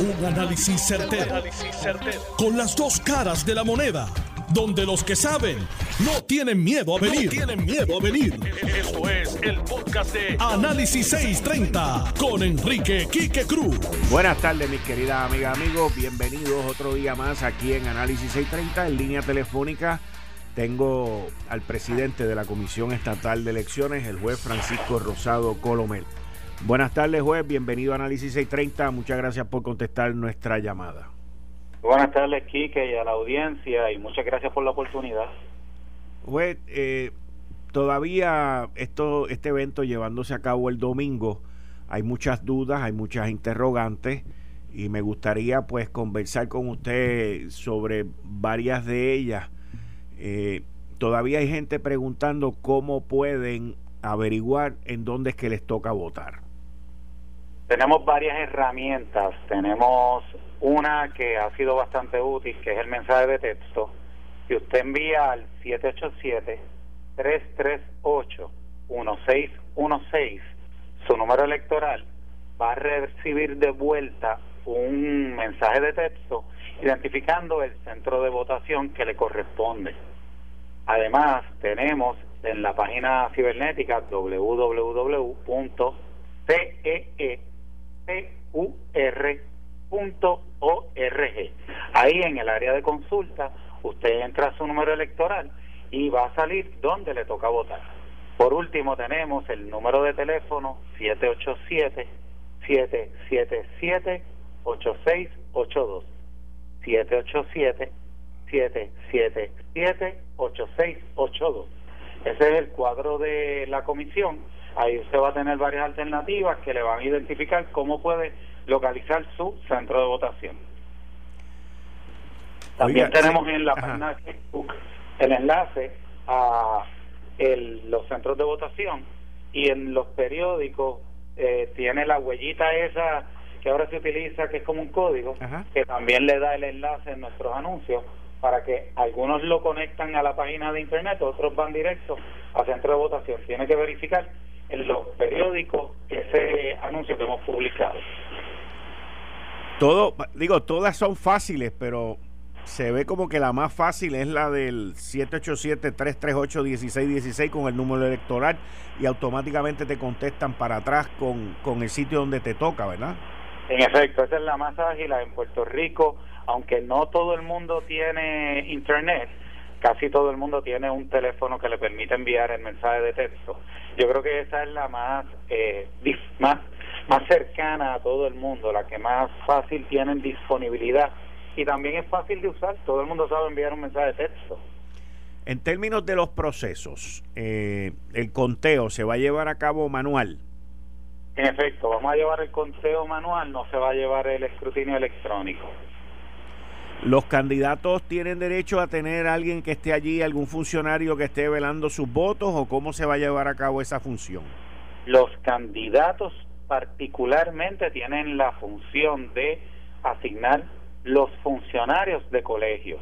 Un análisis certero, Con las dos caras de la moneda. Donde los que saben no tienen miedo a venir. tienen miedo a venir. Esto es el podcast de Análisis 630 con Enrique Quique Cruz. Buenas tardes, mis queridas amigas, amigos. Bienvenidos otro día más aquí en Análisis 630 en línea telefónica. Tengo al presidente de la Comisión Estatal de Elecciones, el juez Francisco Rosado Colomel. Buenas tardes, juez. Bienvenido a Análisis 630. Muchas gracias por contestar nuestra llamada. Buenas tardes, Quique, y a la audiencia, y muchas gracias por la oportunidad. Juez, eh, todavía esto, este evento llevándose a cabo el domingo, hay muchas dudas, hay muchas interrogantes, y me gustaría pues conversar con usted sobre varias de ellas. Eh, todavía hay gente preguntando cómo pueden averiguar en dónde es que les toca votar. Tenemos varias herramientas. Tenemos una que ha sido bastante útil, que es el mensaje de texto. Si usted envía al 787-338-1616 su número electoral, va a recibir de vuelta un mensaje de texto identificando el centro de votación que le corresponde. Además, tenemos en la página cibernética www.cee pur.org. Ahí en el área de consulta usted entra su número electoral y va a salir donde le toca votar. Por último tenemos el número de teléfono 787 777 8682 787 777 8682 Ese es el cuadro de la comisión Ahí usted va a tener varias alternativas que le van a identificar cómo puede localizar su centro de votación. También tenemos en la página de Facebook el enlace a los centros de votación y en los periódicos eh, tiene la huellita esa que ahora se utiliza que es como un código que también le da el enlace en nuestros anuncios para que algunos lo conectan a la página de internet, otros van directo al centro de votación. Tiene que verificar en los periódicos ese anuncio que hemos publicado. Todo, digo, todas son fáciles, pero se ve como que la más fácil es la del 787-338-1616 con el número electoral y automáticamente te contestan para atrás con, con el sitio donde te toca, ¿verdad? En efecto, esa es la más ágil en Puerto Rico, aunque no todo el mundo tiene internet, casi todo el mundo tiene un teléfono que le permite enviar el mensaje de texto. Yo creo que esa es la más, eh, más, más cercana a todo el mundo, la que más fácil tiene disponibilidad y también es fácil de usar. Todo el mundo sabe enviar un mensaje de texto. En términos de los procesos, eh, el conteo se va a llevar a cabo manual. En efecto, vamos a llevar el conteo manual, no se va a llevar el escrutinio electrónico. ¿Los candidatos tienen derecho a tener alguien que esté allí, algún funcionario que esté velando sus votos o cómo se va a llevar a cabo esa función? Los candidatos particularmente tienen la función de asignar los funcionarios de colegio.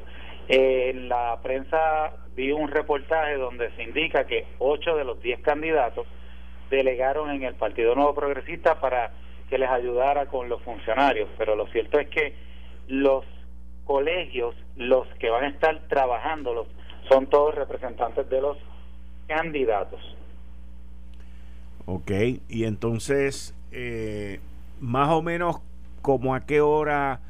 en la prensa vi un reportaje donde se indica que ocho de los diez candidatos delegaron en el Partido Nuevo Progresista para que les ayudara con los funcionarios, pero lo cierto es que los colegios, los que van a estar trabajando, son todos representantes de los candidatos. Ok, y entonces, eh, más o menos, como a qué hora,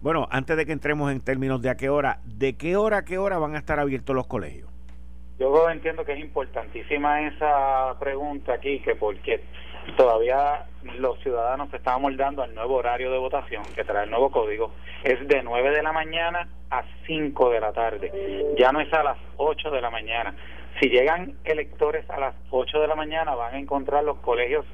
bueno, antes de que entremos en términos de a qué hora, ¿de qué hora a qué hora van a estar abiertos los colegios? Yo entiendo que es importantísima esa pregunta aquí, que porque todavía los ciudadanos se están amoldando al nuevo horario de votación que trae el nuevo código. Es de 9 de la mañana a 5 de la tarde. Ya no es a las 8 de la mañana. Si llegan electores a las 8 de la mañana van a encontrar los colegios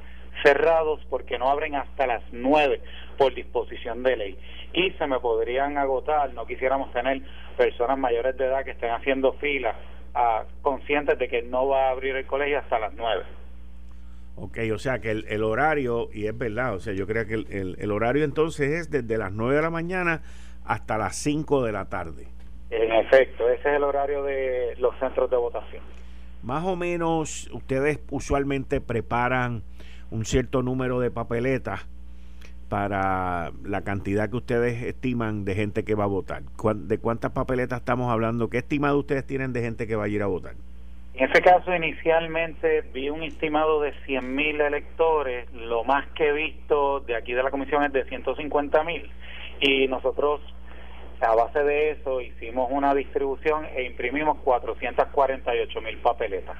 cerrados porque no abren hasta las 9 por disposición de ley. Y se me podrían agotar, no quisiéramos tener personas mayores de edad que estén haciendo fila ah, conscientes de que no va a abrir el colegio hasta las 9. Ok, o sea que el, horario, y es verdad, o sea, yo creo que el, el, horario entonces es desde las 9 de la mañana hasta las 5 de la tarde. En efecto, ese es el horario de los centros de votación. Más o menos, ustedes usualmente preparan un cierto número de papeletas para la cantidad que ustedes estiman de gente que va a votar? ¿De cuántas papeletas estamos hablando? ¿Qué estimado ustedes tienen de gente que va a ir a votar? En ese caso, inicialmente vi un estimado de 100 mil electores. Lo más que he visto de aquí de la comisión es de 150 mil. Y nosotros, a base de eso, hicimos una distribución e imprimimos 448 mil papeletas.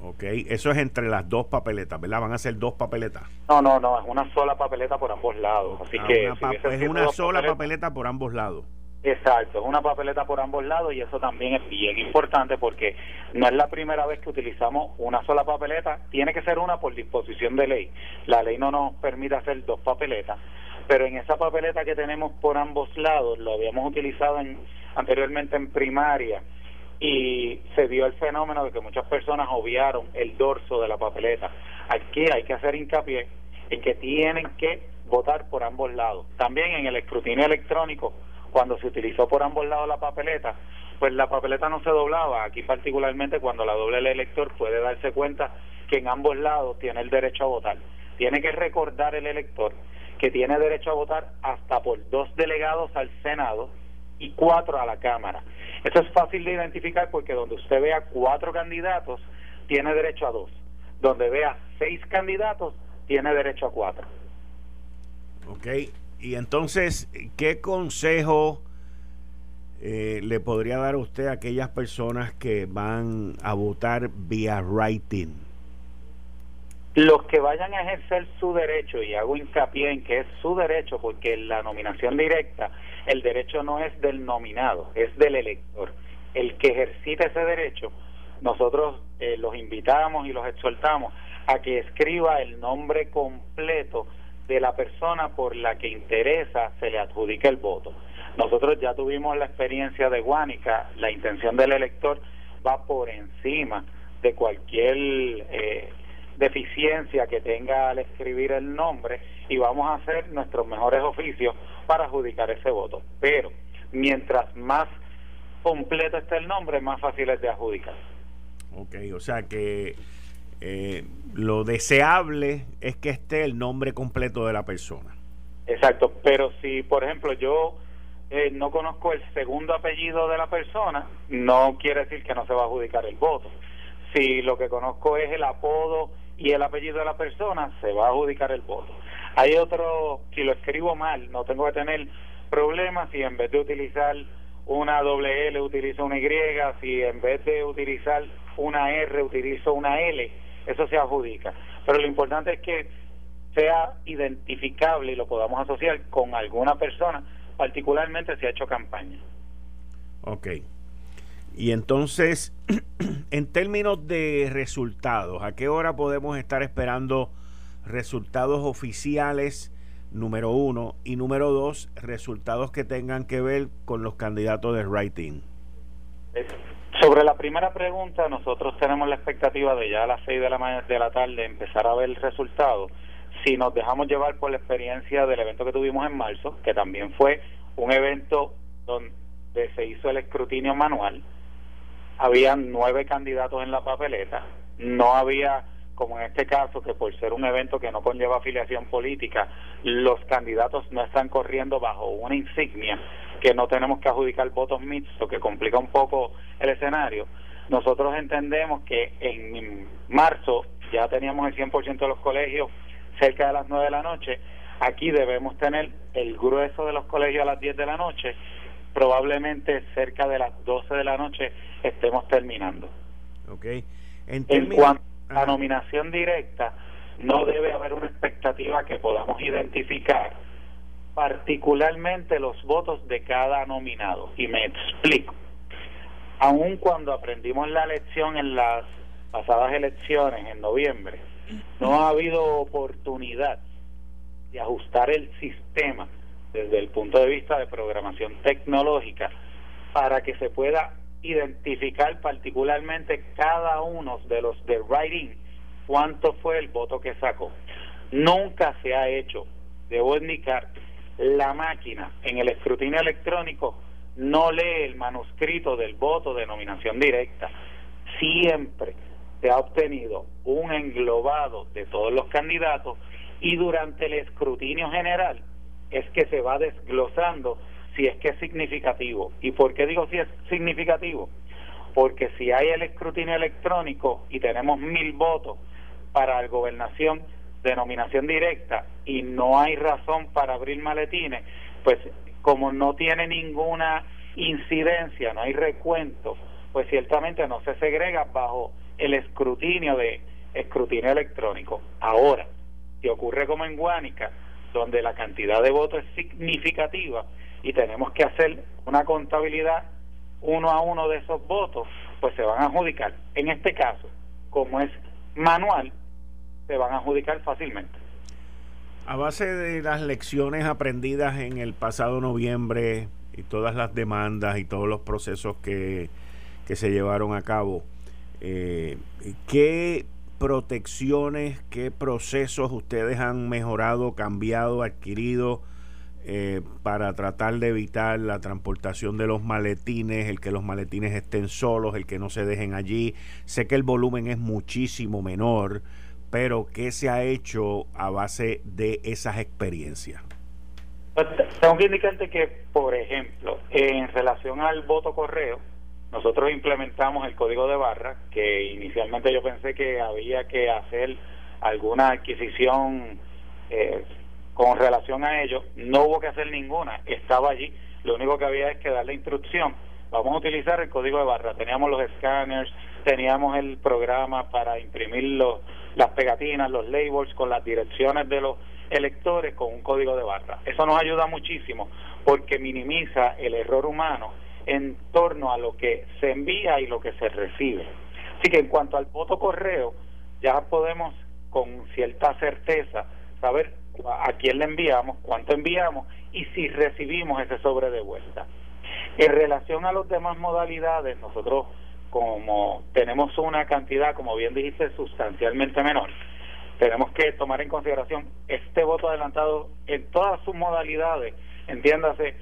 Ok, eso es entre las dos papeletas, ¿verdad? Van a ser dos papeletas. No, no, no, es una sola papeleta por ambos lados. Así ah, que es una sola papeleta por ambos lados. Exacto, es una papeleta por ambos lados y eso también es bien importante porque no es la primera vez que utilizamos una sola papeleta, tiene que ser una por disposición de ley. La ley no nos permite hacer dos papeletas, pero en esa papeleta que tenemos por ambos lados, lo habíamos utilizado en, anteriormente en primaria y se dio el fenómeno de que muchas personas obviaron el dorso de la papeleta. Aquí hay que hacer hincapié en que tienen que votar por ambos lados. También en el escrutinio electrónico, cuando se utilizó por ambos lados la papeleta, pues la papeleta no se doblaba. Aquí particularmente cuando la doble el elector puede darse cuenta que en ambos lados tiene el derecho a votar. Tiene que recordar el elector que tiene derecho a votar hasta por dos delegados al Senado y cuatro a la Cámara. Eso es fácil de identificar porque donde usted vea cuatro candidatos, tiene derecho a dos. Donde vea seis candidatos, tiene derecho a cuatro. Ok, y entonces, ¿qué consejo eh, le podría dar usted a aquellas personas que van a votar vía writing? Los que vayan a ejercer su derecho, y hago hincapié en que es su derecho, porque la nominación directa, el derecho no es del nominado, es del elector. El que ejercita ese derecho, nosotros eh, los invitamos y los exhortamos a que escriba el nombre completo de la persona por la que interesa se le adjudica el voto. Nosotros ya tuvimos la experiencia de Guánica, la intención del elector va por encima de cualquier eh, deficiencia que tenga al escribir el nombre y vamos a hacer nuestros mejores oficios para adjudicar ese voto. Pero mientras más completo esté el nombre, más fácil es de adjudicar. Ok, o sea que eh, lo deseable es que esté el nombre completo de la persona. Exacto, pero si por ejemplo yo eh, no conozco el segundo apellido de la persona, no quiere decir que no se va a adjudicar el voto. Si lo que conozco es el apodo y el apellido de la persona, se va a adjudicar el voto. Hay otro, si lo escribo mal, no tengo que tener problemas si en vez de utilizar una doble L utilizo una Y, si en vez de utilizar una R utilizo una L eso se adjudica. Pero lo importante es que sea identificable y lo podamos asociar con alguna persona, particularmente si ha hecho campaña. Ok. Y entonces, en términos de resultados, ¿a qué hora podemos estar esperando resultados oficiales? Número uno. Y número dos, resultados que tengan que ver con los candidatos de writing. Sobre la primera pregunta, nosotros tenemos la expectativa de ya a las 6 de la, de la tarde empezar a ver el resultado. Si nos dejamos llevar por la experiencia del evento que tuvimos en marzo, que también fue un evento donde se hizo el escrutinio manual, habían nueve candidatos en la papeleta, no había como en este caso, que por ser un evento que no conlleva afiliación política, los candidatos no están corriendo bajo una insignia que no tenemos que adjudicar votos mixtos, que complica un poco el escenario. Nosotros entendemos que en marzo ya teníamos el 100% de los colegios cerca de las 9 de la noche. Aquí debemos tener el grueso de los colegios a las 10 de la noche. Probablemente cerca de las 12 de la noche estemos terminando. En, en cuanto la nominación directa, no debe haber una expectativa que podamos identificar, particularmente los votos de cada nominado. Y me explico. Aun cuando aprendimos la lección en las pasadas elecciones en noviembre, no ha habido oportunidad de ajustar el sistema desde el punto de vista de programación tecnológica para que se pueda identificar particularmente cada uno de los de writing cuánto fue el voto que sacó. Nunca se ha hecho, debo indicar, la máquina en el escrutinio electrónico no lee el manuscrito del voto de nominación directa. Siempre se ha obtenido un englobado de todos los candidatos Y durante el escrutinio general es que se va desglosando si es que es significativo. ¿Y por qué digo si es significativo? Porque si hay el escrutinio electrónico y tenemos mil votos para la gobernación de nominación directa y no hay razón para abrir maletines, pues como no tiene ninguna incidencia, no hay recuento, pues ciertamente no se segrega bajo el escrutinio de escrutinio electrónico. Ahora, si ocurre como en Guánica, donde la cantidad de votos es significativa y tenemos que hacer una contabilidad uno a uno de esos votos, pues se van a adjudicar. En este caso, como es manual, se van a adjudicar fácilmente. A base de las lecciones aprendidas en el pasado noviembre y todas las demandas y todos los procesos que, que se llevaron a cabo, eh, ¿qué protecciones, qué procesos ustedes han mejorado, cambiado, adquirido eh, para tratar de evitar la transportación de los maletines, el que los maletines estén solos, el que no se dejen allí? Sé que el volumen es muchísimo menor pero ¿qué se ha hecho a base de esas experiencias? Pues, tengo que indicarte que, por ejemplo, en relación al voto correo, nosotros implementamos el código de barra, que inicialmente yo pensé que había que hacer alguna adquisición eh, con relación a ello. No hubo que hacer ninguna, estaba allí. Lo único que había es que darle instrucción. Vamos a utilizar el código de barra. Teníamos los scanners, teníamos el programa para imprimir los las pegatinas, los labels con las direcciones de los electores con un código de barra. Eso nos ayuda muchísimo porque minimiza el error humano en torno a lo que se envía y lo que se recibe. Así que en cuanto al voto correo, ya podemos con cierta certeza saber a quién le enviamos, cuánto enviamos y si recibimos ese sobre de vuelta. En relación a las demás modalidades, nosotros como tenemos una cantidad, como bien dijiste, sustancialmente menor, tenemos que tomar en consideración este voto adelantado en todas sus modalidades, entiéndase,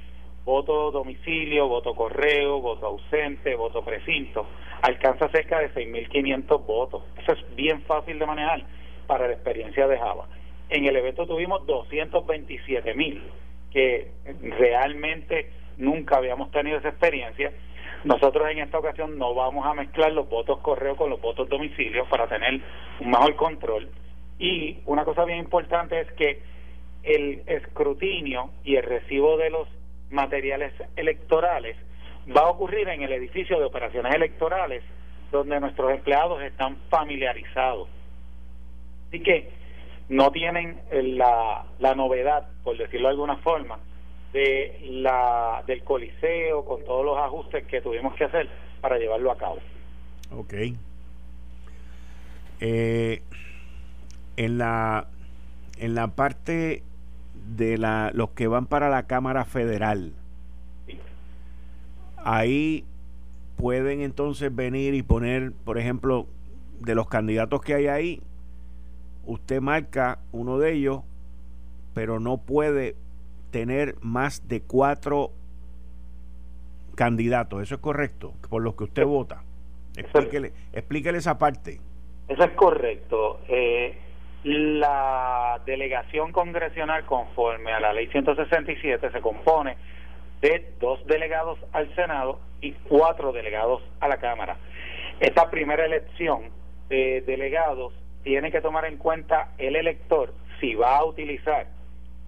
voto domicilio, voto correo, voto ausente, voto precinto, alcanza cerca de 6.500 votos. Eso es bien fácil de manejar para la experiencia de Java. En el evento tuvimos 227.000, que realmente nunca habíamos tenido esa experiencia nosotros en esta ocasión no vamos a mezclar los votos correo con los votos domicilio para tener un mejor control. Y una cosa bien importante es que el escrutinio y el recibo de los materiales electorales va a ocurrir en el edificio de operaciones electorales donde nuestros empleados están familiarizados. Así que no tienen la, la novedad, por decirlo de alguna forma, de la del coliseo con todos los ajustes que tuvimos que hacer para llevarlo a cabo. Ok. Eh, en la en la parte de la los que van para la Cámara Federal, ahí pueden entonces venir y poner, por ejemplo, de los candidatos que hay ahí, usted marca uno de ellos, pero no puede tener más de cuatro candidatos. ¿Eso es correcto? Por los que usted vota. Explíquele, explíquele esa parte. Eso es correcto. Eh, la delegación congresional conforme a la ley 167 se compone de dos delegados al Senado y cuatro delegados a la Cámara. Esta primera elección de delegados tiene que tomar en cuenta el elector si va a utilizar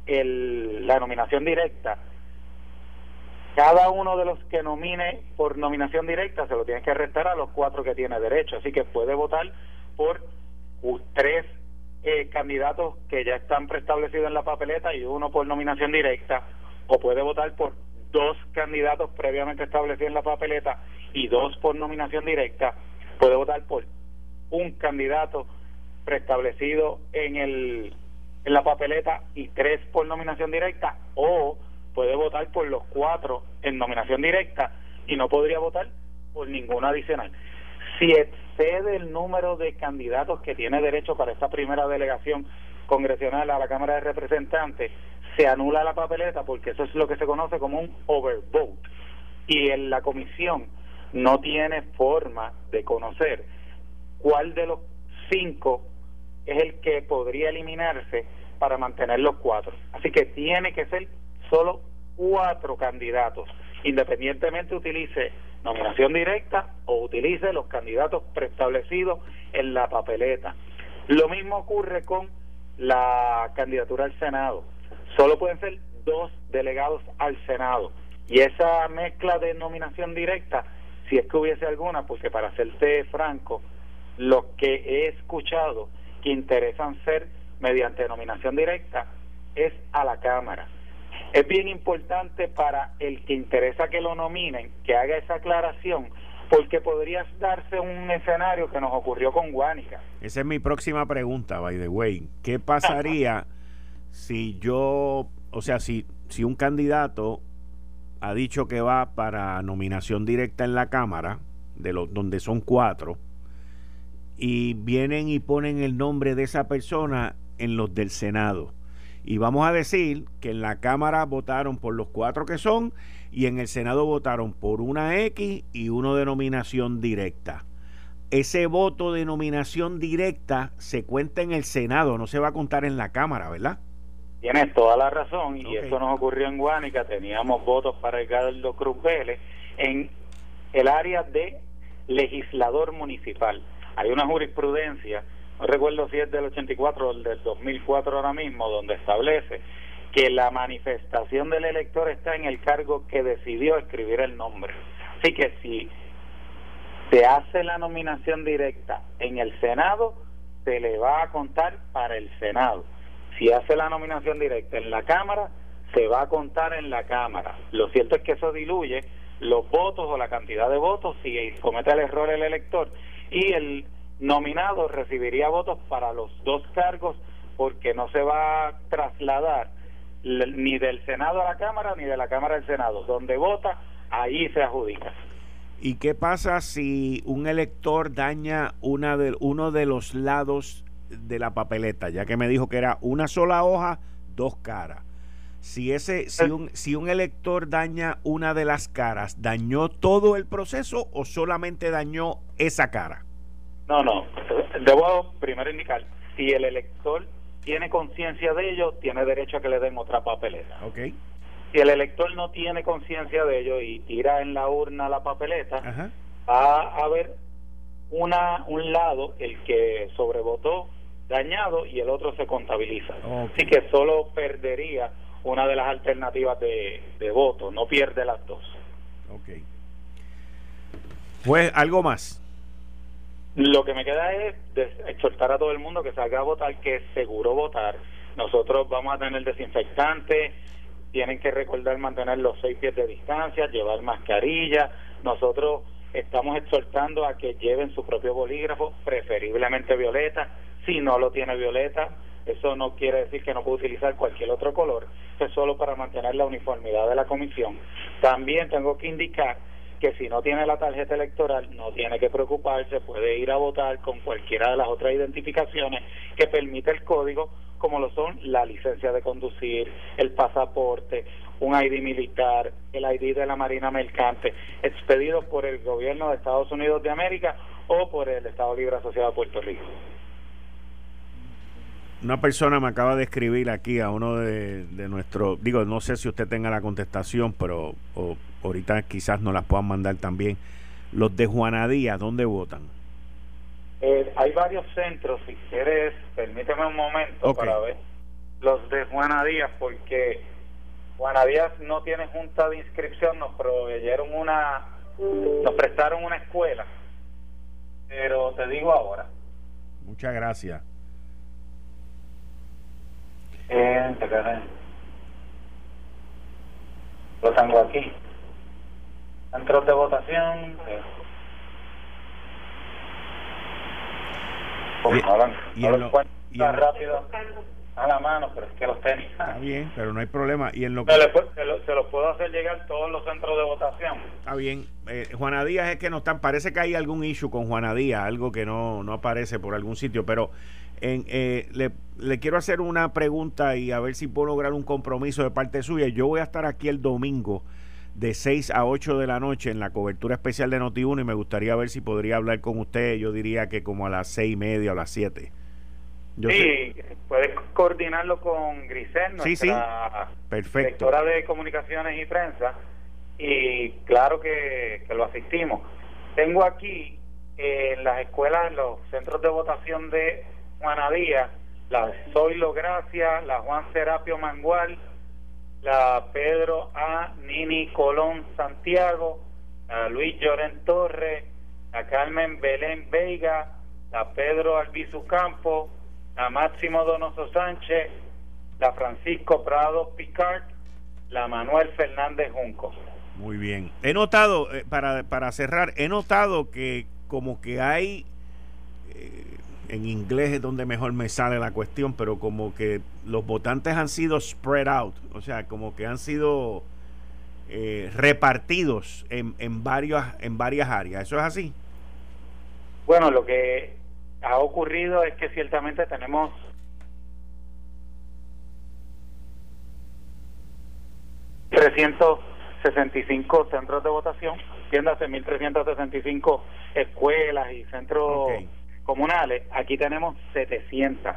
el, la nominación directa, cada uno de los que nomine por nominación directa se lo tiene que restar a los cuatro que tiene derecho. Así que puede votar por tres eh, candidatos que ya están preestablecidos en la papeleta y uno por nominación directa, o puede votar por dos candidatos previamente establecidos en la papeleta y dos por nominación directa, puede votar por un candidato preestablecido en el en la papeleta y tres por nominación directa o puede votar por los cuatro en nominación directa y no podría votar por ninguna adicional. Si excede el número de candidatos que tiene derecho para esta primera delegación congresional a la Cámara de Representantes, se anula la papeleta porque eso es lo que se conoce como un overvote. Y en la comisión no tiene forma de conocer cuál de los cinco es el que podría eliminarse para mantener los cuatro. Así que tiene que ser solo cuatro candidatos, independientemente utilice nominación directa o utilice los candidatos preestablecidos en la papeleta. Lo mismo ocurre con la candidatura al Senado. Solo pueden ser dos delegados al Senado. Y esa mezcla de nominación directa, si es que hubiese alguna, porque para serte franco, lo que he escuchado que interesan ser mediante nominación directa es a la Cámara. Es bien importante para el que interesa que lo nominen, que haga esa aclaración, porque podría darse un escenario que nos ocurrió con Guánica. Esa es mi próxima pregunta, by the way. ¿Qué pasaría si yo, o sea, si, si un candidato ha dicho que va para nominación directa en la Cámara, de los donde son cuatro, y vienen y ponen el nombre de esa persona en los del Senado. Y vamos a decir que en la Cámara votaron por los cuatro que son y en el Senado votaron por una X y uno de nominación directa. Ese voto de nominación directa se cuenta en el Senado, no se va a contar en la Cámara, ¿verdad? Tienes toda la razón y eso nos ocurrió en Guánica, teníamos votos para Edgardo Cruz Vélez en el área de legislador municipal. Hay una jurisprudencia, no recuerdo si es del 84 o del 2004 ahora mismo, donde establece que la manifestación del elector está en el cargo que decidió escribir el nombre. Así que si se hace la nominación directa en el Senado, se le va a contar para el Senado si hace la nominación directa en la Cámara, se va a contar en la Cámara. Lo cierto es que eso diluye los votos o la cantidad de votos si comete el error el elector y el nominado recibiría votos para los dos cargos porque no se va a trasladar ni del Senado a la Cámara ni de la Cámara al Senado. Donde vota, ahí se adjudica. ¿Y qué pasa si un elector daña una de, uno de los lados de la papeleta, ya que me dijo que era una sola hoja, dos caras. Si ese, si un, si un elector daña una de las caras, ¿dañó todo el proceso o solamente dañó esa cara? No, no. Debo primero indicar, si el elector tiene conciencia de ello, tiene derecho a que le den otra papeleta. Ok. Si el elector no tiene conciencia de ello y tira en la urna la papeleta, va a haber una, un lado, el que sobrevotó, dañado y el otro se contabiliza. Así que solo perdería una de las alternativas de, voto, no pierde las dos. Ok. Pues algo más. Lo que me queda es exhortar a todo el mundo que salga a votar, que es seguro votar. Nosotros vamos a tener desinfectante, tienen que recordar mantener los seis pies de distancia, llevar mascarilla. Nosotros estamos exhortando a que lleven su propio bolígrafo, preferiblemente violeta, si no lo tiene violeta, eso no quiere decir que no puede utilizar cualquier otro color, es solo para mantener la uniformidad de la comisión. También tengo que indicar que si no tiene la tarjeta electoral no tiene que preocuparse, puede ir a votar con cualquiera de las otras identificaciones que permite el código, como lo son la licencia de conducir, el pasaporte, un ID militar, el ID de la Marina Mercante, expedidos por el gobierno de Estados Unidos de América o por el Estado Libre Asociado de Puerto Rico una persona me acaba de escribir aquí a uno de, de nuestros, digo, no sé si usted tenga la contestación, pero ahorita quizás nos las puedan mandar también. Los de Juanadía, ¿dónde votan? Eh, hay varios centros, si quieres, permíteme un momento para ver los de Juanadías, porque Juanadías no tiene junta de inscripción, nos proveyeron una, nos prestaron una escuela, pero te digo ahora. Muchas gracias. Lo tengo aquí. Centros de votación. y, y, rápido a la mano, pero es que los tenis. Está bien, pero no hay problema. Y en lo que... se, lo, se los puedo hacer llegar todos los centros de votación. Está bien. Eh, Juana Díaz es que no están. Parece que hay algún issue con Juana Díaz, algo que no, no aparece por algún sitio, pero en, eh, le, le, quiero hacer una pregunta y a ver si puedo lograr un compromiso de parte suya. Yo voy a estar aquí el domingo de 6 a 8 de la noche en la cobertura especial de Noti1 y me gustaría ver si podría hablar con usted. Yo diría que como a las seis y media o a las 7. sí, puedes coordinarlo con Grisel, nuestra directora de comunicaciones y prensa, y claro que, lo asistimos. Tengo aquí en las escuelas, en los centros de votación de Juanadía, la Zoilo Gracia, la Juan Serapio Mangual, la Pedro A. Nini Colón Santiago, la Luis Lloren Torre, la Carmen Belén Veiga, la Pedro Albizu Campo, la Máximo Donoso Sánchez, la Francisco Prado Picard, la Manuel Fernández Junco. Muy bien. He notado, eh, para, para cerrar, he notado que como que hay, eh, en inglés es donde mejor me sale la cuestión, pero como que los votantes han sido spread out, o sea, como que han sido eh, repartidos en, en, varias, en varias áreas. ¿Eso es así? Bueno, lo que ha ocurrido es que ciertamente tenemos ...365 centros de votación, entiéndase 1.365 escuelas y centros comunales. Aquí tenemos 700.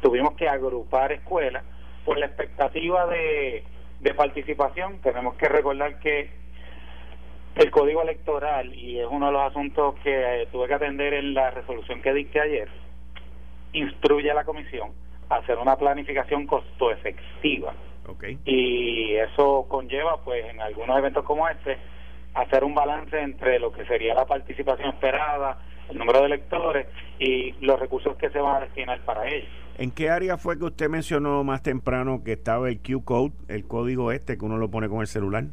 Tuvimos que agrupar escuelas por la expectativa de, de participación. Tenemos que recordar que el código electoral, y es uno de los asuntos que eh, tuve que atender en la resolución que dicté ayer, instruye a la comisión a hacer una planificación costo efectiva. Okay. Y eso conlleva, pues, en algunos eventos como este, hacer un balance entre lo que sería la participación esperada, el número de electores y los recursos que se van a destinar para ello. ¿En qué área fue que usted mencionó más temprano que estaba el Q-Code, el código este que uno lo pone con el celular?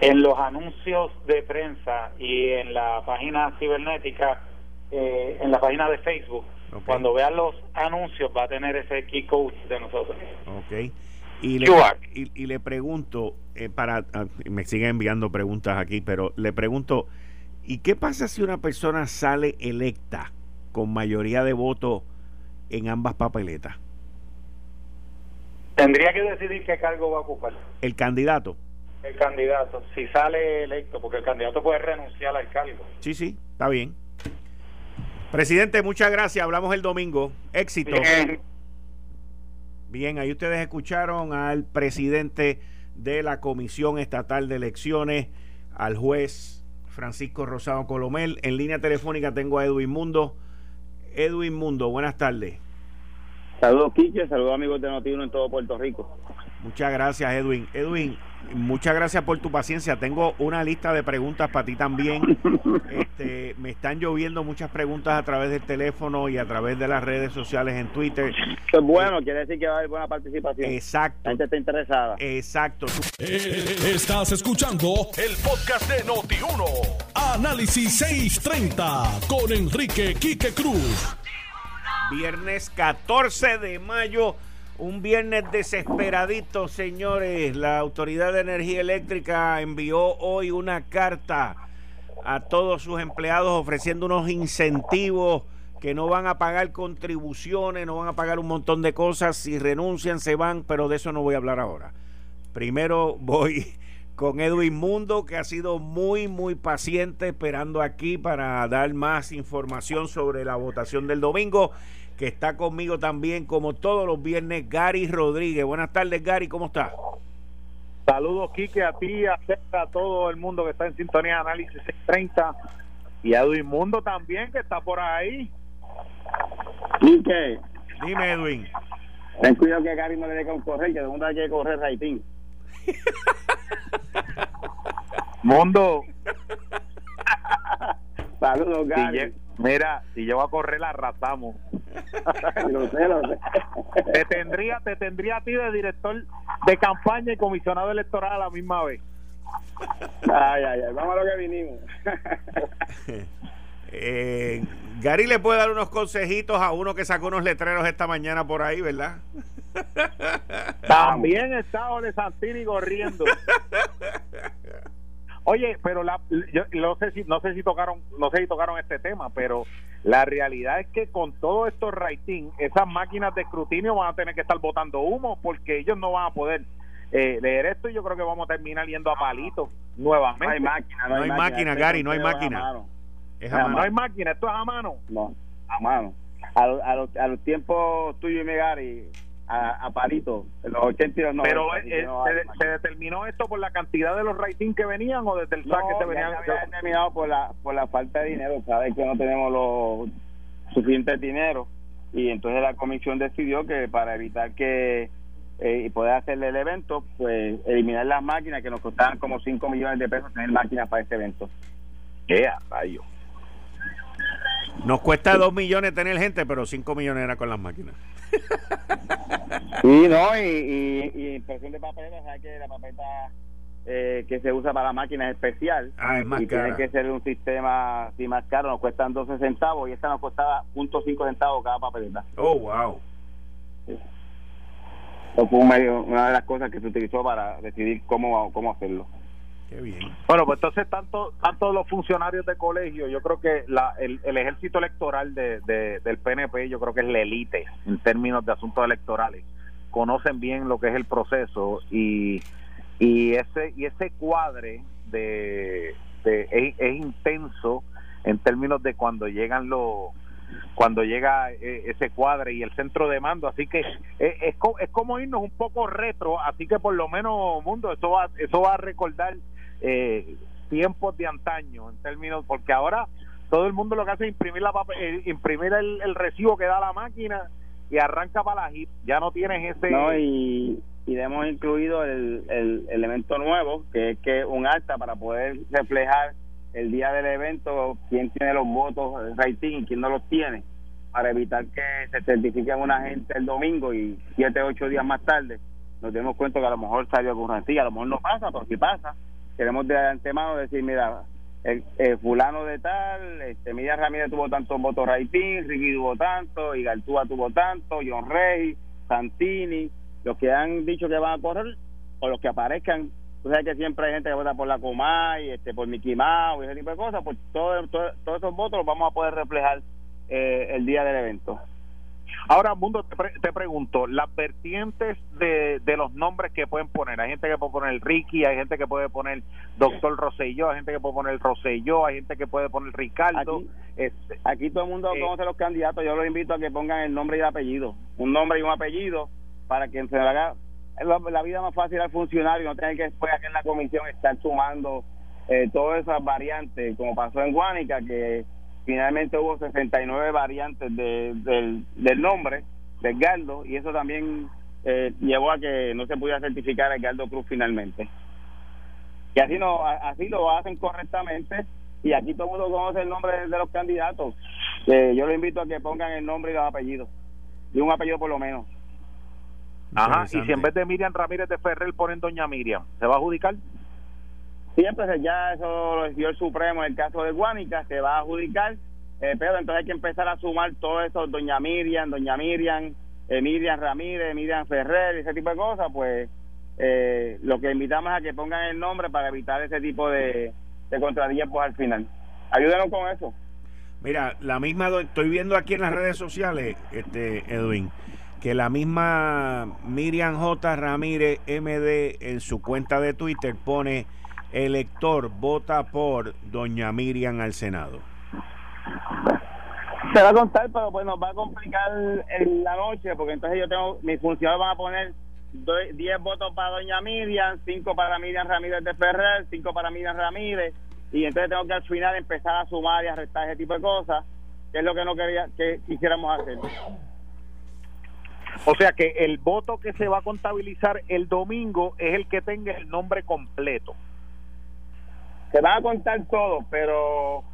En los anuncios de prensa y en la página cibernética, eh, en la página de Facebook, cuando vean los anuncios va a tener ese key code de nosotros. Ok. Y le, y, le pregunto, eh, para ah, me siguen enviando preguntas aquí, pero le pregunto, ¿y qué pasa si una persona sale electa con mayoría de votos en ambas papeletas? Tendría que decidir qué cargo va a ocupar. El candidato el candidato, si sale electo, porque el candidato puede renunciar al cargo. Sí, sí, está bien. Presidente, muchas gracias. Hablamos el domingo. Éxito. Bien. Bien, ahí ustedes escucharon al presidente de la Comisión Estatal de Elecciones, al juez Francisco Rosado Colomel. En línea telefónica tengo a Edwin Mundo. Edwin Mundo, buenas tardes. Saludos, Quique. Saludos, amigos de Notiuno en todo Puerto Rico. Muchas gracias, Edwin. Edwin, muchas gracias por tu paciencia. Tengo una lista de preguntas para ti también. Este, me están lloviendo muchas preguntas a través del teléfono y a través de las redes sociales en Twitter. Eso es bueno, quiere decir que va a haber buena participación. Exacto. La gente está interesada. Exacto. Eh, estás escuchando el podcast de Noti1. Análisis 630 con Enrique Quique Cruz. Viernes 14 de mayo un viernes desesperadito, señores. La Autoridad de Energía Eléctrica envió hoy una carta a todos sus empleados ofreciendo unos incentivos que no van a pagar contribuciones, no van a pagar un montón de cosas. Si renuncian, se van, pero de eso no voy a hablar ahora. Primero voy con Edwin Mundo, que ha sido muy, muy paciente esperando aquí para dar más información sobre la votación del domingo que está conmigo también, como todos los viernes, Gary Rodríguez. Buenas tardes, Gary, ¿cómo está? Saludos, Quique, a ti, a, a todo el mundo que está en sintonía de Análisis 630 y a Edwin Mundo también, que está por ahí. Quique. Dime, Edwin. Ten cuidado que Gary no le deje un correr, que de mundo hay que correr rating. Mundo. Saludos, Gary. Mira, si yo voy a correr, la arrasamos. Te tendría, te tendría a ti de director de campaña y comisionado electoral a la misma vez. Ay, ay, ay, vamos a lo que vinimos. eh, Gary le puede dar unos consejitos a uno que sacó unos letreros esta mañana por ahí, ¿verdad? También está de Santini corriendo. Oye, pero la, yo no sé si no sé si tocaron no sé si tocaron este tema, pero la realidad es que con todo esto rating, esas máquinas de escrutinio van a tener que estar botando humo porque ellos no van a poder eh, leer esto y yo creo que vamos a terminar yendo a palitos nuevamente. No hay máquina, no, hay, máquina, Gary, no hay máquina. no hay máquina, esto es a mano. No, a mano. a, los, a los tiempos tuyos y Megari, a, a Parito, en los 80 y los 90. Pero eh, se, determinó esto por la cantidad de los ratings que venían o desde el saque se venían? Había determinado por la, por la falta de dinero, sabes que no tenemos los suficiente dinero y entonces la comisión decidió que para evitar que eh, y poder hacerle el evento, pues eliminar las máquinas que nos costaban como 5 millones de pesos tener máquinas para este evento. ¿Qué rayo? Nos cuesta 2 millones tener gente, pero 5 millones era con las máquinas. Sí, no, y, y, impresión de papel, o que la papeta eh, que se usa para la máquina es especial. Ah, es más y tiene que ser un sistema así más caro, nos cuestan 12 centavos y esta nos costaba .5 centavos cada papeleta. Oh, wow. Eso fue una de las cosas que se utilizó para decidir cómo, cómo hacerlo. Qué bien. Bueno, pues entonces tanto tanto los funcionarios de colegio, yo creo que la, el, ejército electoral de, del PNP, yo creo que es la élite en términos de asuntos electorales. Conocen bien lo que es el proceso y, y ese y ese cuadre de, es, intenso en términos de cuando llegan los cuando llega eh, ese cuadre y el centro de mando así que eh, es, es, como irnos un poco retro así que por lo menos mundo eso va eso va a recordar eh, tiempos de antaño en términos porque ahora todo el mundo lo que hace es imprimir la eh, imprimir el, recibo que da la máquina y arranca para la HIP ya no tienes ese y, y hemos incluido el, el elemento nuevo que es que un acta para poder reflejar el día del evento quién tiene los votos rating y quién no los tiene para evitar que se certifique una gente el domingo y siete ocho días más tarde. Nos demos cuenta que a lo mejor salió sí a lo mejor no pasa pero si pasa queremos de antemano decir, mira, el, fulano de tal, este, Ramírez tuvo tantos votos rating, Ricky tuvo tanto, Igartúa tuvo tanto, John Rey, Santini, los que han dicho que van a correr o los que aparezcan, tú sabes que siempre hay gente que vota por la Comay, este, por Mickey Mouse ese tipo de cosas, pues todos todos esos votos los vamos a poder reflejar eh, el día del evento. Ahora, Mundo, te, pregunto, las vertientes de, de, los nombres que pueden poner, hay gente que puede poner Ricky, hay gente que puede poner Doctor Rosselló, hay gente que puede poner Rosselló, hay gente que puede poner Ricardo. Aquí, este, aquí todo el mundo eh, conoce los candidatos, yo los invito a que pongan el nombre y el apellido, un nombre y un apellido, para que se le haga la, vida más fácil al funcionario, no tener que después aquí en la comisión estar sumando eh, todas esas variantes, como pasó en Guánica, que finalmente hubo 69 variantes de, del, del nombre de Edgardo y eso también eh, llevó a que no se pudiera certificar a Edgardo Cruz finalmente. Y así, no, así lo hacen correctamente y aquí todo el mundo conoce el nombre de, los candidatos. Eh, yo lo invito a que pongan el nombre y los apellidos, y un apellido por lo menos. Ajá, y si en vez de Miriam Ramírez de Ferrer ponen Doña Miriam, ¿se va a adjudicar? Siempre ya eso lo decidió el Supremo en el caso de Guánica, se va a adjudicar, eh, pero entonces hay que empezar a sumar todo eso, doña Miriam, doña Miriam, eh, Miriam Ramírez, Miriam Ferrer, ese tipo de cosas, pues eh, lo que invitamos a que pongan el nombre para evitar ese tipo de, de contratiempos al final. Ayúdenos con eso. Mira, la misma, estoy viendo aquí en las redes sociales, este Edwin, que la misma Miriam J. Ramírez MD en su cuenta de Twitter pone elector vota por doña Miriam al Senado? Se va a contar, pero pues nos va a complicar en la noche, porque entonces yo tengo, mis funcionarios van a poner 10 votos para doña Miriam, 5 para Miriam Ramírez de Ferrer, 5 para Miriam Ramírez, y entonces tengo que al final empezar a sumar y a restar ese tipo de cosas, que es lo que no quería que quisiéramos hacer. O sea que el voto que se va a contabilizar el domingo es el que tenga el nombre completo se van a contar todo, pero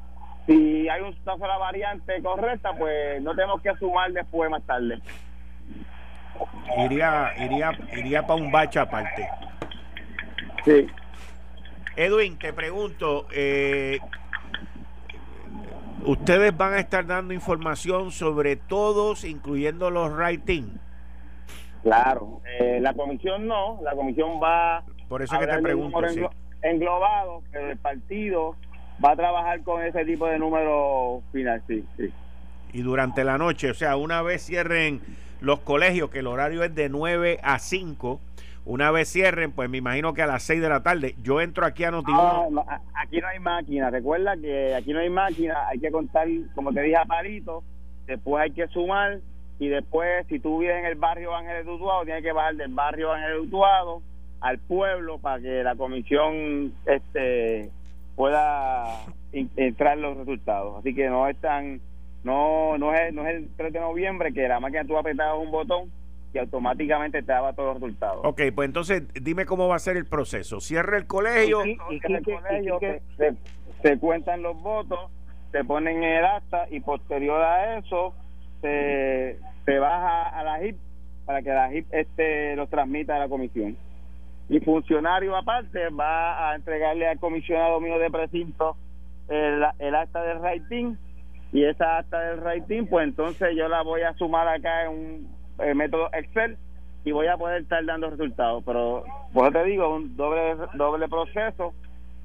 si hay una sola variante correcta, pues no tenemos que sumar después más tarde. Iría, iría, iría para un bache aparte. Sí. Edwin, te pregunto, eh, ustedes van a estar dando información sobre todos, incluyendo los writing. Claro, eh, la comisión no, la comisión va. Por eso que te pregunto englobado, pero el partido va a trabajar con ese tipo de número final, sí, Y durante la noche, o sea, una vez cierren los colegios, que el horario es de 9 a 5, una vez cierren, pues me imagino que a las 6 de la tarde, yo entro aquí a Notiuno. No, aquí no hay máquina, recuerda que aquí no hay máquina, hay que contar, como te dije a después hay que sumar y después si tú vives en el barrio Ángeles de Utuado tienes que bajar del barrio Ángeles de Utuado al pueblo para que la comisión este pueda entrar los resultados así que no es tan no no es no es el 3 de noviembre que la máquina tú apretabas un botón y automáticamente te daba todos los resultados. Ok, pues entonces dime cómo va a ser el proceso. Cierra el colegio. Y, el colegio se, se, cuentan los votos, se ponen en el acta y posterior a eso se, se baja a la HIP para que la HIP este, los transmita a la comisión. Y funcionario aparte va a entregarle al comisionado mío de precinto el, el acta del rating y esa acta del rating pues entonces yo la voy a sumar acá en un el método Excel y voy a poder estar dando resultados. Pero, pues te digo, un doble doble proceso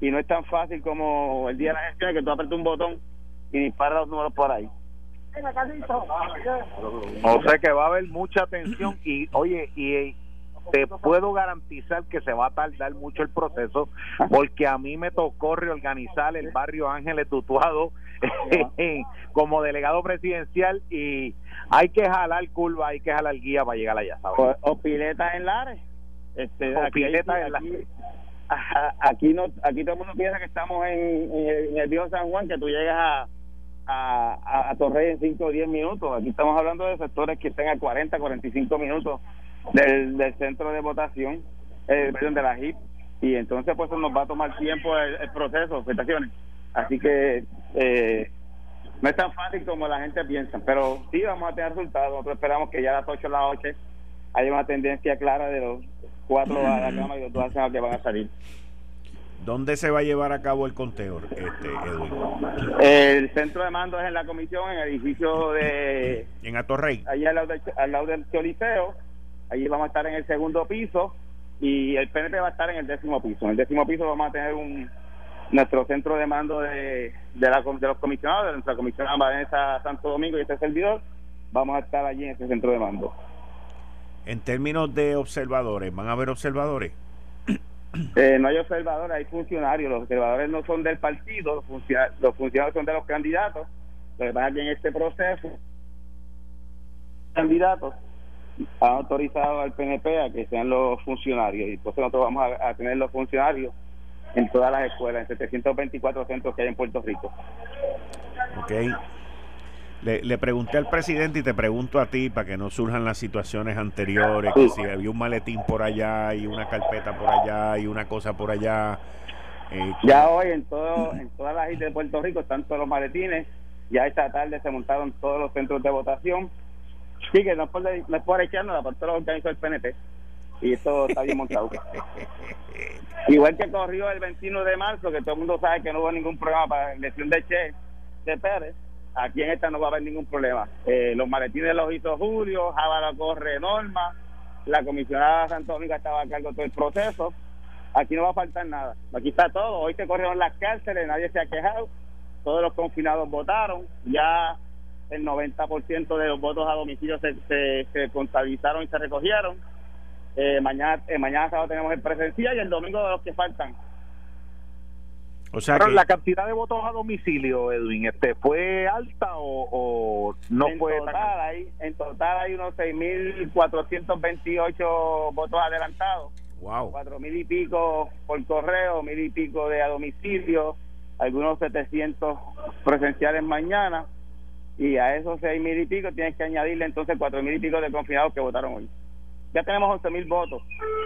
y no es tan fácil como el día de la gestión que tú apretas un botón y disparas los números por ahí. O sea que va a haber mucha tensión y, oye, y te puedo garantizar que se va a tardar mucho el proceso porque a mí me tocó reorganizar el barrio Ángeles Tutuado como delegado presidencial y hay que jalar curva, hay que jalar guía para llegar allá, ¿sabes? O, pileta en Lares. Este, o aquí, pileta en aquí, aquí, no, aquí todo el mundo piensa que estamos en, en, el, viejo San Juan, que tú llegas a, a, a, Torrey en 5 o 10 minutos. Aquí estamos hablando de sectores que estén a 40, 45 minutos del, del centro de votación, eh, de la HIP. Y entonces, pues nos va a tomar tiempo el, el proceso, felicitaciones. Así que eh, no es tan fácil como la gente piensa, pero sí vamos a tener resultados. Nosotros esperamos que ya a las 8 o las 8 haya una tendencia clara de los cuatro a la cama y los dos a que van a salir. ¿Dónde se va a llevar a cabo el conteo, este, Edwin? El centro de mando es en la comisión, en el edificio de... En Atorrey. Allí al lado, del, al lado del Choliseo. Allí vamos a estar en el segundo piso y el PNP va a estar en el décimo piso. En el décimo piso vamos a tener un nuestro centro de mando de, de, la, de los comisionados, de nuestra comisionada Vanessa Santo Domingo y este servidor, vamos a estar allí en ese centro de mando. En términos de observadores, ¿van a haber observadores? Eh, no hay observadores, hay funcionarios. Los observadores no son del partido, los, funcionarios, son de los candidatos. Lo que pasa es que en este proceso, candidatos han autorizado al PNP a que sean los funcionarios y entonces nosotros vamos a tener los funcionarios en todas las escuelas, en 724 centros que hay en Puerto Rico. Ok. Le, le, pregunté al presidente y te pregunto a ti para que no surjan las situaciones anteriores, que si había un maletín por allá y una carpeta por allá y una cosa por allá. Eh, ya hoy en todo en todas las islas de Puerto Rico están todos los maletines. Ya esta tarde se montaron todos los centros de votación. Sí, que no es por, no es por echarnos, por todo lo organizó el PNP. Y esto está bien montado. Igual que corrió el 21 de marzo, que todo el mundo sabe que no hubo ningún problema para la elección de Che de Pérez, aquí en esta no va a haber ningún problema. Eh, los maletines los hizo Julio, Jávara corre Norma, la comisionada Santo Domingo estaba a cargo de todo el proceso. Aquí no va a faltar nada. Aquí está todo. Hoy se corrieron las cárceles, nadie se ha quejado. Todos los confinados votaron. Ya el 90% de los votos a domicilio se, se, se contabilizaron y se recogieron eh, mañana eh, mañana sábado tenemos el presencial y el domingo de los que faltan. O sea, Pero la cantidad de votos a domicilio, Edwin, este ¿fue alta o, no en fue total, hay, En total hay unos 6.428 votos adelantados. Wow. Cuatro mil y pico por correo, mil y pico de a domicilio, algunos 700 presenciales mañana. Y a esos seis mil y pico tienes que añadirle entonces cuatro mil y pico de confinados que votaron hoy ya tenemos 11 mil votos,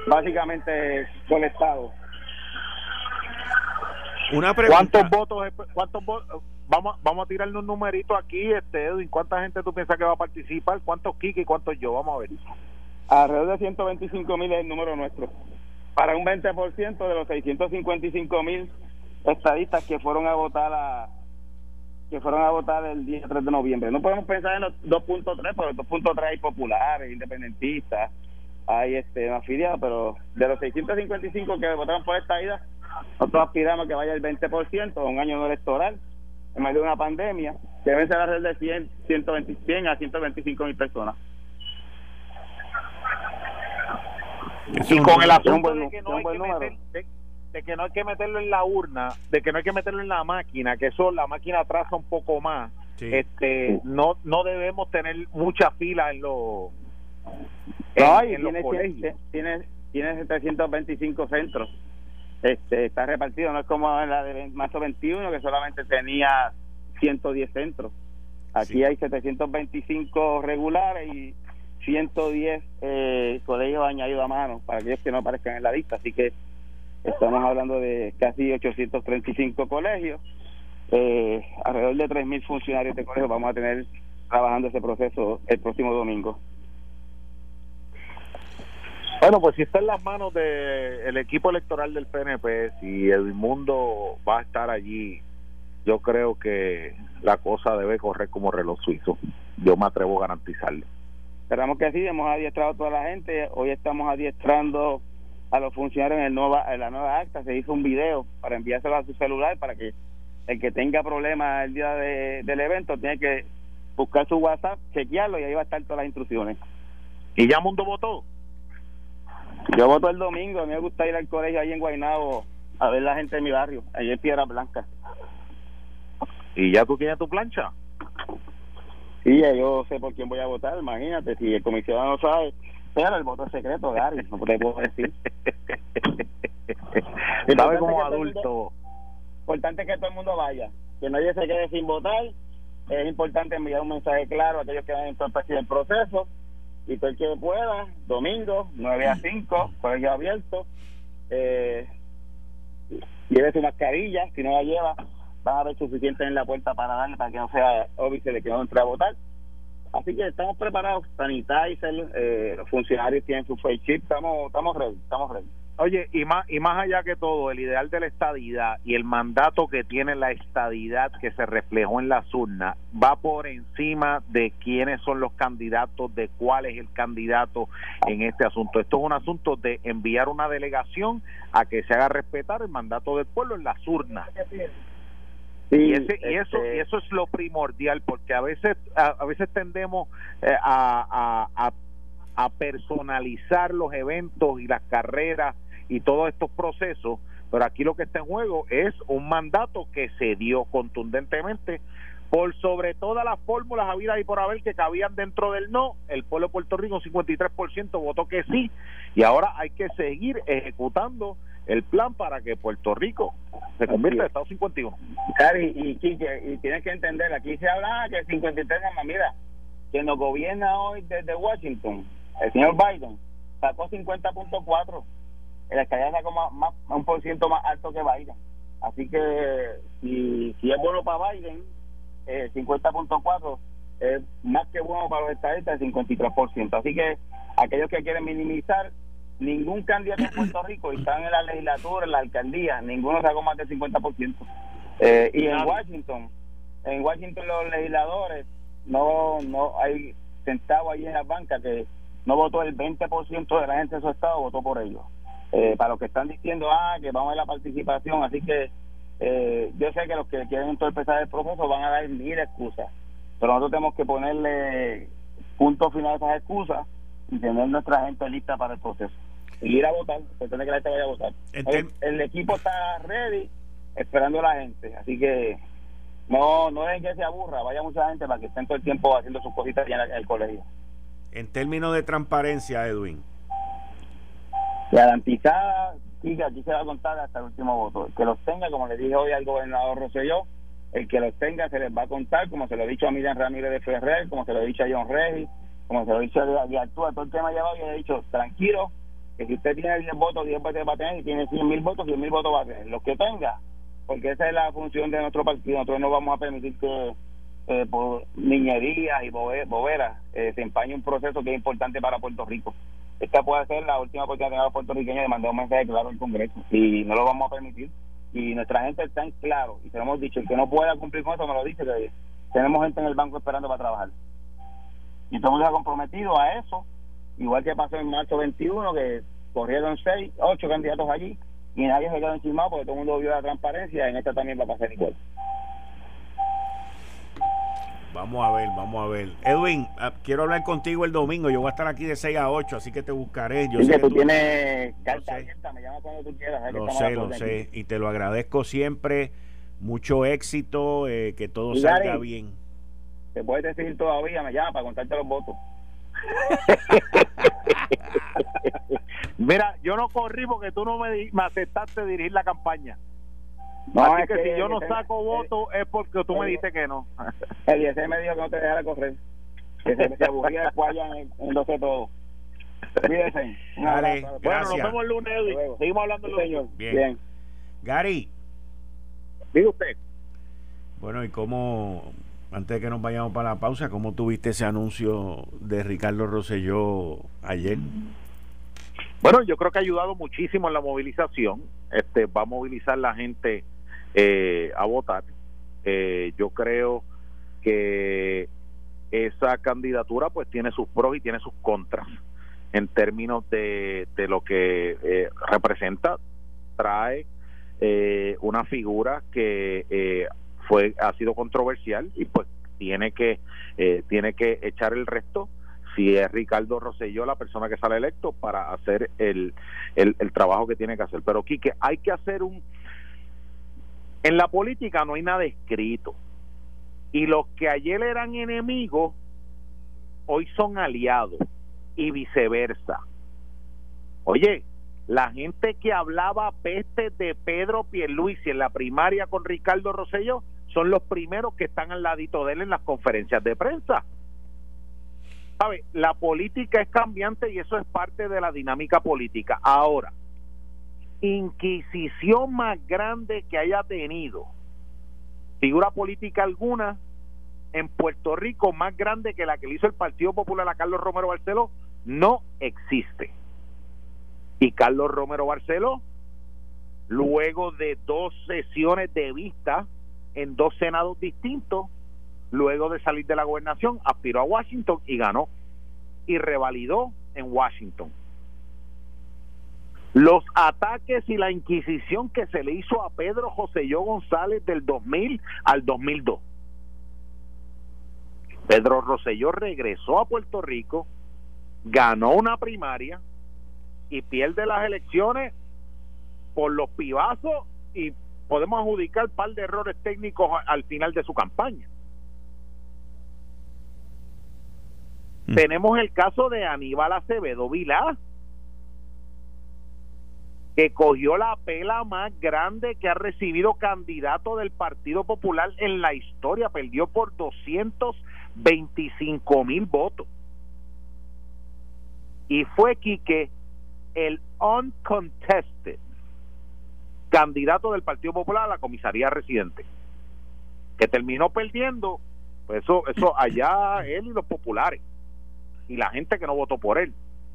básicamente colectados. Una pregunta. ¿Cuántos votos? ¿Cuántos votos? Vamos, vamos a tirarle un numerito aquí, este Edwin. ¿Cuánta gente tú piensas que va a participar? ¿Cuántos Kiki y cuántos yo? Vamos a ver. Alrededor de 125 mil es el número nuestro. Para un 20% de los 655 mil estadistas que fueron a votar a, que fueron a votar el día 3 de noviembre. No podemos pensar en los 2.3, porque 2.3 hay populares, independentistas, hay este afiliados, pero de los 655 que votaron por esta ida, nosotros aspiramos que vaya el 20%, un año no electoral, en medio de una pandemia, que deben ser alrededor de 100, 120, 100 a 125 mil personas. Y con el asunto de que no hay que meter, de, que no hay que meterlo en la urna, de que no hay que meterlo en la máquina, que eso la máquina atrasa un poco más. este no no debemos tener mucha fila en los no, y tiene, tiene, tiene 725 centros este, está repartido, no es como en la de marzo 21 que solamente tenía 110 centros. Aquí hay 725 regulares y 110 eh, colegios añadidos a mano para aquellos que no aparezcan en la lista. Así que estamos hablando de casi 835 colegios, eh, alrededor de 3.000 funcionarios de colegios vamos a tener trabajando ese proceso el próximo domingo. Bueno, pues si está en las manos del equipo electoral del PNP, si el mundo va a estar allí, yo creo que la cosa debe correr como reloj suizo. Yo me atrevo a garantizarlo. Esperamos que sí, hemos adiestrado a toda la gente. Hoy estamos adiestrando a los funcionarios en, el nueva, en la nueva acta. Se hizo un video para enviárselo a su celular para que el que tenga problemas el día del evento tiene que buscar su WhatsApp, chequearlo y ahí va a estar todas las instrucciones. ¿Y ya Mundo votó? Yo voto el domingo, a mí me gusta ir al colegio ahí en Guaynabo a ver la gente de mi barrio, ahí en Piedra Blanca. ¿Y ya tú tienes tu plancha? Sí, yo sé por quién voy a votar, imagínate, si el comisionado no sabe, pero el voto es secreto, Gary, no te puedo decir. ¿Sabe como adulto? importante que todo el mundo vaya, que nadie se quede sin votar, es importante enviar un mensaje claro a aquellos que van a entorpecer el proceso, y todo el que pueda, domingo, 9 a 5, colegio abierto, eh, lleve su mascarilla, si no la lleva, van a haber suficiente en la puerta para darle para que no sea obvio de que no entre a votar. Así que estamos preparados, sanitizer, eh, los funcionarios tienen su face chip, estamos, estamos ready, estamos ready. Oye, y más, y más allá que todo, el ideal de la estadidad y el mandato que tiene la estadidad que se reflejó en las urnas va por encima de quiénes son los candidatos, de cuál es el candidato en este asunto. Esto es un asunto de enviar una delegación a que se haga respetar el mandato del pueblo en las urnas. Y, ese, y eso y este eso es lo primordial porque a veces a, veces tendemos eh, a, a a personalizar los eventos y las carreras y todos estos procesos, pero aquí lo que está en juego es un mandato que se dio contundentemente por sobre todas las fórmulas habidas y por haber que cabían dentro del no, el pueblo de Puerto Rico, un 53% votó que sí, y ahora hay que seguir ejecutando el plan para que Puerto Rico se convierta en Estado 51. Cari, y, y, tienes que entender, aquí se habla que el 53 es mira, que nos gobierna hoy desde Washington, el señor Biden sacó 50.4 el estadía sacó más, un por ciento más alto que Biden. Así que si, si es bueno para Biden eh, 50.4 es más que bueno para los estadistas el 53% así que aquellos que quieren minimizar ningún candidato en Puerto Rico y están en la legislatura, en la alcaldía ninguno sacó más del 50% eh, y en Washington en Washington los legisladores no no hay centavos ahí en la banca que no votó el 20% de la gente de su estado, votó por ellos. Eh, para los que están diciendo, ah, que vamos a la participación, así que eh, yo sé que los que quieren entorpecer el proceso van a dar mil excusas, pero nosotros tenemos que ponerle punto final a esas excusas y tener nuestra gente lista para el proceso. Y ir a votar, pretende que la gente vaya a votar. El, equipo está ready, esperando a la gente, así que no no dejen que se aburra, vaya mucha gente para que estén todo el tiempo haciendo sus cositas en el colegio. En términos de transparencia, Edwin. Garantizada, sí, que aquí se va a contar hasta el último voto. El que los tenga, como le dije hoy al gobernador Rosselló, el que los tenga se les va a contar, como se lo he dicho a Miriam Ramírez de Ferrer, como se lo he dicho a John Regis, como se lo he dicho a Artúa, todo el tema llevado, yo le he dicho, tranquilo, que si usted tiene 10 votos, 10 votos va a tener, y tiene 100 mil votos, 100 mil votos va a tener. Los que tenga, porque esa es la función de nuestro partido, nosotros no vamos a permitir que eh, por niñerías y boberas eh, se empaña un proceso que es importante para Puerto Rico. Esta puede ser la última oportunidad de los puertorriqueños de mandar un mensaje claro al Congreso y no lo vamos a permitir. Y nuestra gente está en claro y te lo hemos dicho, el que no pueda cumplir con eso me lo dice, que tenemos gente en el banco esperando para trabajar. Y estamos ya comprometidos a eso, igual que pasó en marzo 21, que corrieron seis, ocho candidatos allí y nadie se quedó encima porque todo el mundo vio la transparencia, en esta también va a pasar igual. Vamos a ver, vamos a ver. Edwin, ah, quiero hablar contigo el domingo. Yo voy a estar aquí de 6 a 8, así que te buscaré. Yo sé que tú, tienes carta abierta, me llamas cuando tú quieras. Lo sé, lo sé. Y te lo agradezco siempre. Mucho éxito, eh, que todo salga bien. te puedes decidir todavía, me llama para contarte los votos. Mira, yo no corrí porque tú no me, me aceptaste dirigir la campaña. No, Así que, si yo no saco votos es porque tú me dijiste que no. El IEC me dijo que no te dejara correr. Que se, se aburría después allá en, en todo. Cuídense. bueno, nos vemos el lunes, Seguimos hablando el Señor. Bien. Gary. Diga usted. Bueno, ¿y cómo, antes de que nos vayamos para la pausa, cómo tuviste ese anuncio de Ricardo Rosselló ayer? Bueno, yo creo que ha ayudado muchísimo en la movilización. Este va a movilizar la gente eh, a votar. Eh, yo creo que esa candidatura pues tiene sus pros y tiene sus contras en términos de, de lo que eh, representa, trae una figura que fue ha sido controversial y pues tiene que tiene que echar el resto si es Ricardo Rosselló la persona que sale electo para hacer el, el, trabajo que tiene que hacer. Pero Quique, hay que hacer un... En la política no hay nada escrito. Y los que ayer eran enemigos, hoy son aliados y viceversa. Oye, la gente que hablaba peste de Pedro Pierluisi en la primaria con Ricardo Rosselló son los primeros que están al ladito de él en las conferencias de prensa. La política es cambiante y eso es parte de la dinámica política. Ahora, inquisición más grande que haya tenido figura política alguna en Puerto Rico más grande que la que le hizo el Partido Popular a Carlos Romero Barceló no existe. Y Carlos Romero Barceló, luego de dos sesiones de vista en dos senados distintos, luego de salir de la gobernación, aspiró a Washington y ganó y revalidó en Washington. Los ataques y la inquisición que se le hizo a Pedro Joselló González del 2000 al 2002. Pedro Rosselló regresó a Puerto Rico, ganó una primaria y pierde las elecciones por los pibazos y podemos adjudicar un par de errores técnicos al final de su campaña. Mm. Tenemos el caso de Aníbal Acevedo Vilá, que cogió la pela más grande que ha recibido candidato del Partido Popular en la historia, perdió por 225 mil votos. Y fue Quique el uncontested candidato del Partido Popular a la comisaría residente, que terminó perdiendo, pues eso, eso allá él y los populares y la gente que no votó por él.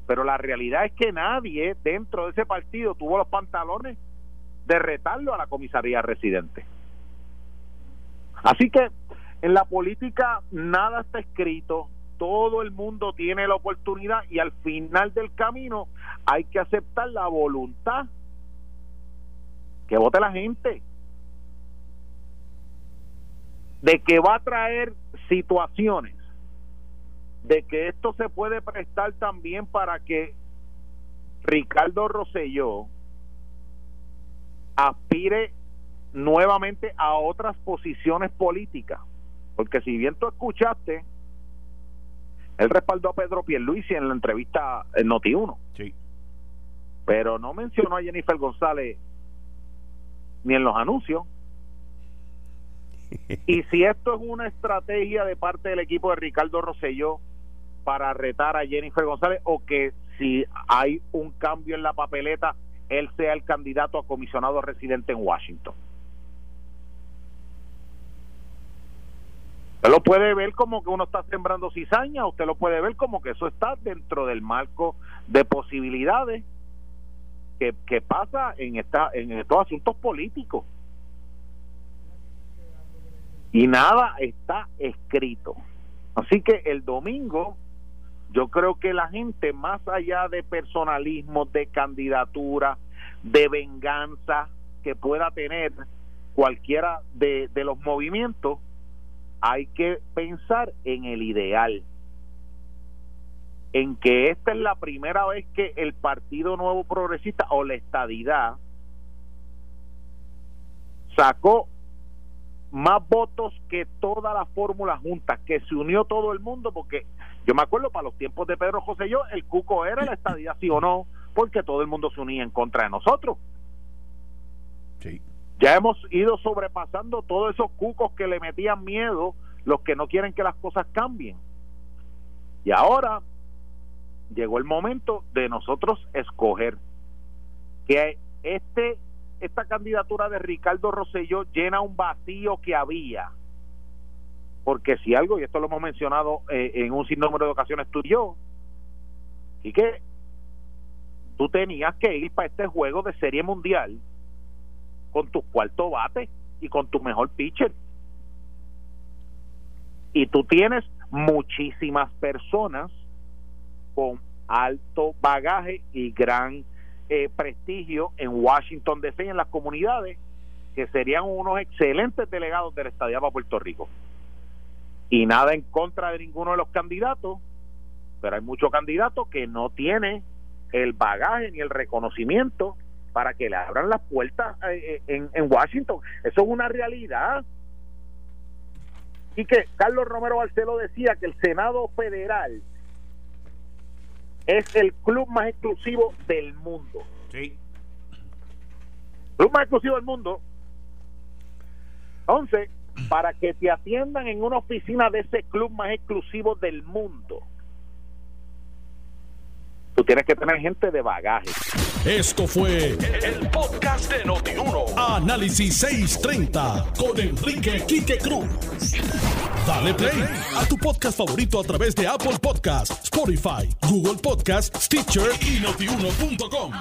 Pero la realidad es que nadie dentro de ese partido tuvo los pantalones de retarlo a la comisaría residente. Así que en la política nada está escrito, todo el mundo tiene la oportunidad y al final del camino hay que aceptar la voluntad que vote la gente de que va a traer situaciones de que esto se puede prestar también para que Ricardo Rosselló aspire nuevamente a otras posiciones políticas. Porque si bien tú escuchaste, él respaldó a Pedro Pierluisi en la entrevista en Noti1. Sí. Pero no mencionó a Jennifer González ni en los anuncios. y si esto es una estrategia de parte del equipo de Ricardo Rosselló para retar a Jennifer González o que si hay un cambio en la papeleta, él sea el candidato a comisionado residente en Washington. Usted lo puede ver como que uno está sembrando cizaña, usted lo puede ver como que eso está dentro del marco de posibilidades que, pasa en, esta, en estos asuntos políticos. Y nada está escrito. Así que el domingo yo creo que la gente, más allá de personalismo, de candidatura, de venganza que pueda tener cualquiera de, de los movimientos, hay que pensar en el ideal, en que esta es la primera vez que el Partido Nuevo Progresista o la estadidad sacó más votos que toda la fórmula junta, que se unió todo el mundo, porque yo me acuerdo para los tiempos de Pedro José yo, el cuco era la estadía sí o no, porque todo el mundo se unía en contra de nosotros. Sí. Ya hemos ido sobrepasando todos esos cucos que le metían miedo, los que no quieren que las cosas cambien. Y ahora llegó el momento de nosotros escoger que este esta candidatura de Ricardo Rosselló llena un vacío que había. Porque si algo, y esto lo hemos mencionado eh, en un sinnúmero de ocasiones tú y yo, y que tú tenías que ir para este juego de serie mundial con tu cuarto bate y con tu mejor pitcher. Y tú tienes muchísimas personas con alto bagaje y gran eh, prestigio en Washington DC y en las comunidades que serían unos excelentes delegados del estadía para Puerto Rico. Y nada en contra de ninguno de los candidatos, pero hay muchos candidatos que no tienen el bagaje ni el reconocimiento para que le abran las puertas eh, eh, en, Washington. Eso es una realidad. Y que Carlos Romero Barceló decía que el Senado Federal es el club más exclusivo del mundo. Sí. Club más exclusivo del mundo. Entonces, para que te atiendan en una oficina de ese club más exclusivo del mundo, tú tienes que tener gente de bagaje. Esto fue el, podcast de Notiuno. Análisis 630 con Enrique Quique Cruz. Dale play a tu podcast favorito a través de Apple Podcasts, Spotify, Google Podcasts, Stitcher y notiuno.com.